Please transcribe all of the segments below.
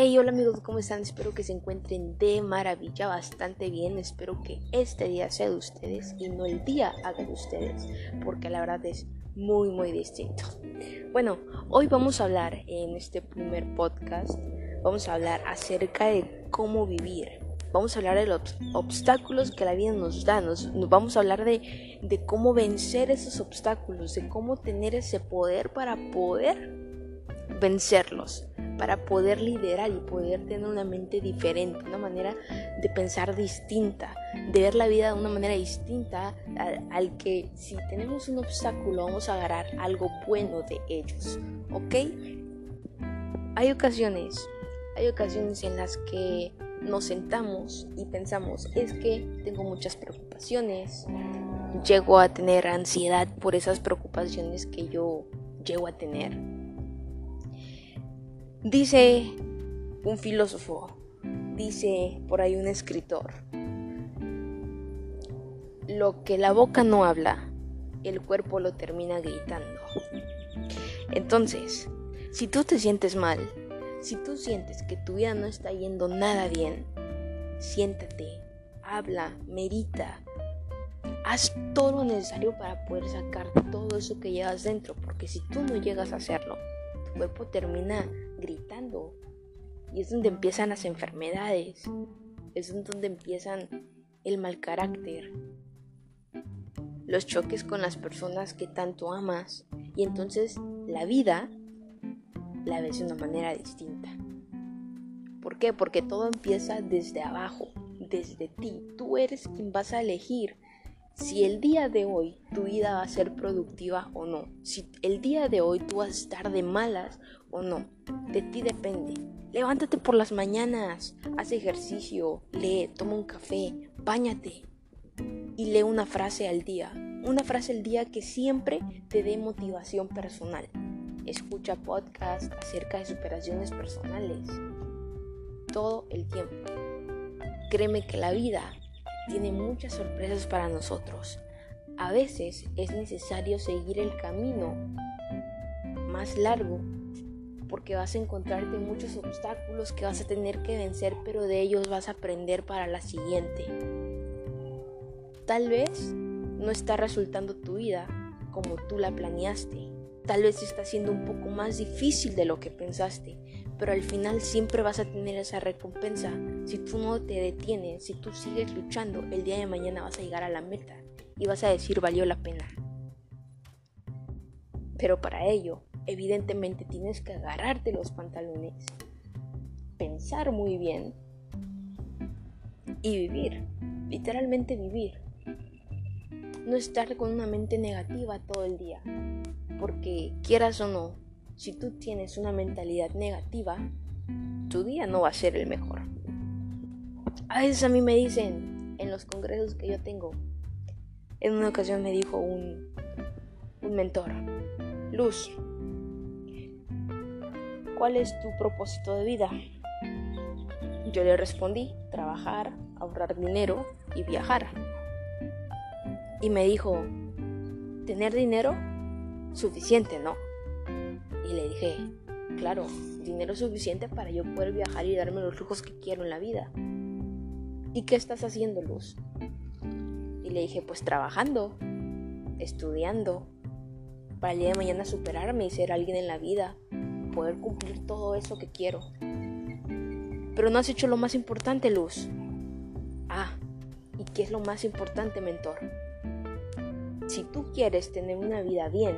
Hey, hola amigos, ¿cómo están? Espero que se encuentren de maravilla, bastante bien. Espero que este día sea de ustedes y no el día haga de ustedes, porque la verdad es muy, muy distinto. Bueno, hoy vamos a hablar en este primer podcast, vamos a hablar acerca de cómo vivir. Vamos a hablar de los obstáculos que la vida nos da, nos, vamos a hablar de, de cómo vencer esos obstáculos, de cómo tener ese poder para poder vencerlos para poder liderar y poder tener una mente diferente, una manera de pensar distinta, de ver la vida de una manera distinta al, que si tenemos un obstáculo vamos a agarrar algo bueno de ellos, ¿ok? Hay ocasiones, hay ocasiones en las que nos sentamos y pensamos, es que tengo muchas preocupaciones, llego a tener ansiedad por esas preocupaciones que yo llego a tener Dice un filósofo, dice por ahí un escritor, lo que la boca no habla, el cuerpo lo termina gritando. Entonces, si tú te sientes mal, si tú sientes que tu vida no está yendo nada bien, siéntate, habla, medita, haz todo lo necesario para poder sacar todo eso que llevas dentro, porque si tú no llegas a hacerlo, tu cuerpo termina gritando. Y es donde empiezan las enfermedades. Es donde empiezan el mal carácter. Los choques con las personas que tanto amas. Y entonces la vida la ves de una manera distinta. ¿Por qué? Porque todo empieza desde abajo, desde ti. Tú eres quien vas a elegir si el día de hoy tu vida va a ser productiva o no. Si el día de hoy tú vas a estar de malas o no. De ti depende. Levántate por las mañanas, haz ejercicio, lee, toma un café, báñate y lee una frase al día. Una frase al día que siempre te dé motivación personal. Escucha podcasts acerca de superaciones personales. Todo el tiempo. Créeme que la vida tiene muchas sorpresas para nosotros. A veces es necesario seguir el camino más largo porque vas a encontrarte muchos obstáculos que vas a tener que vencer, pero de ellos vas a aprender para la siguiente. Tal vez no está resultando tu vida como tú la planeaste. Tal vez está siendo un poco más difícil de lo que pensaste, pero al final siempre vas a tener esa recompensa. Si tú no te detienes, si tú sigues luchando, el día de mañana vas a llegar a la meta y vas a decir valió la pena. Pero para ello, evidentemente tienes que agarrarte los pantalones, pensar muy bien y vivir, literalmente vivir. No estar con una mente negativa todo el día, porque quieras o no, si tú tienes una mentalidad negativa, tu día no va a ser el mejor. A veces a mí me dicen en los congresos que yo tengo, en una ocasión me dijo un, un mentor, Luz, ¿cuál es tu propósito de vida? Yo le respondí, trabajar, ahorrar dinero y viajar. Y me dijo, tener dinero, suficiente, ¿no? Y le dije, claro, dinero suficiente para yo poder viajar y darme los lujos que quiero en la vida. ¿Y qué estás haciendo, Luz? Y le dije, pues trabajando, estudiando, para el día de mañana superarme y ser alguien en la vida, poder cumplir todo eso que quiero. Pero no has hecho lo más importante, Luz. Ah, ¿y qué es lo más importante, mentor? Si tú quieres tener una vida bien,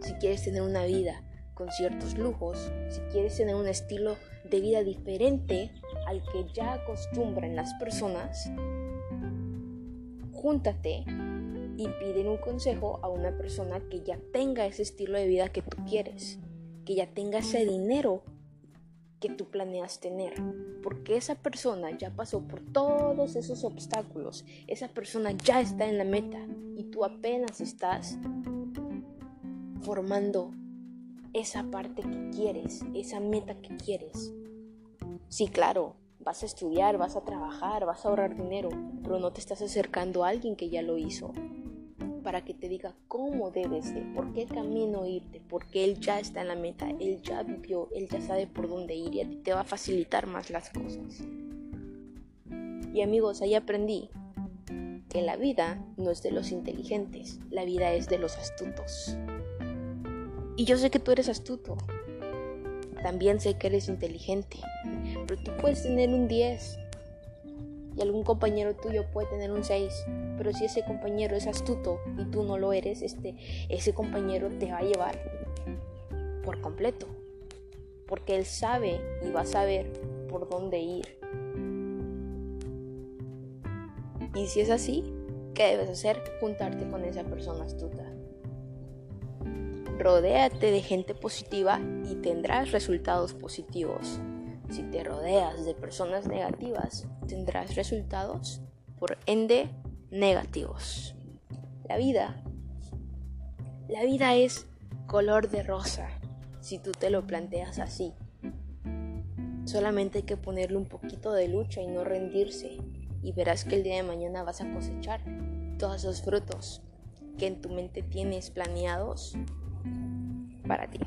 si quieres tener una vida con ciertos lujos, si quieres tener un estilo de vida diferente al que ya acostumbran las personas, júntate y piden un consejo a una persona que ya tenga ese estilo de vida que tú quieres, que ya tenga ese dinero que tú planeas tener, porque esa persona ya pasó por todos esos obstáculos, esa persona ya está en la meta y tú apenas estás formando esa parte que quieres, esa meta que quieres. Sí, claro, vas a estudiar, vas a trabajar, vas a ahorrar dinero, pero no te estás acercando a alguien que ya lo hizo. para que te diga cómo debes de, por qué camino irte, porque él ya está en la meta, él ya vivió, él ya sabe por dónde ir y te va a facilitar más las cosas. Y amigos, ahí aprendí que la vida no es de los inteligentes, la vida es de los astutos. Y yo sé que tú eres astuto, también sé que eres inteligente, pero tú puedes tener un 10 y algún compañero tuyo puede tener un 6, pero si ese compañero es astuto y tú no lo eres, este, ese compañero te va a llevar por completo, porque él sabe y va a saber por dónde ir. Y si es así, ¿qué debes hacer? Juntarte con esa persona astuta. Rodéate de gente positiva y tendrás resultados positivos. Si te rodeas de personas negativas, tendrás resultados, por ende, negativos. La vida. La vida es color de rosa, si tú te lo planteas así. Solamente hay que ponerle un poquito de lucha y no rendirse, y verás que el día de mañana vas a cosechar todos esos frutos que en tu mente tienes planeados para ti.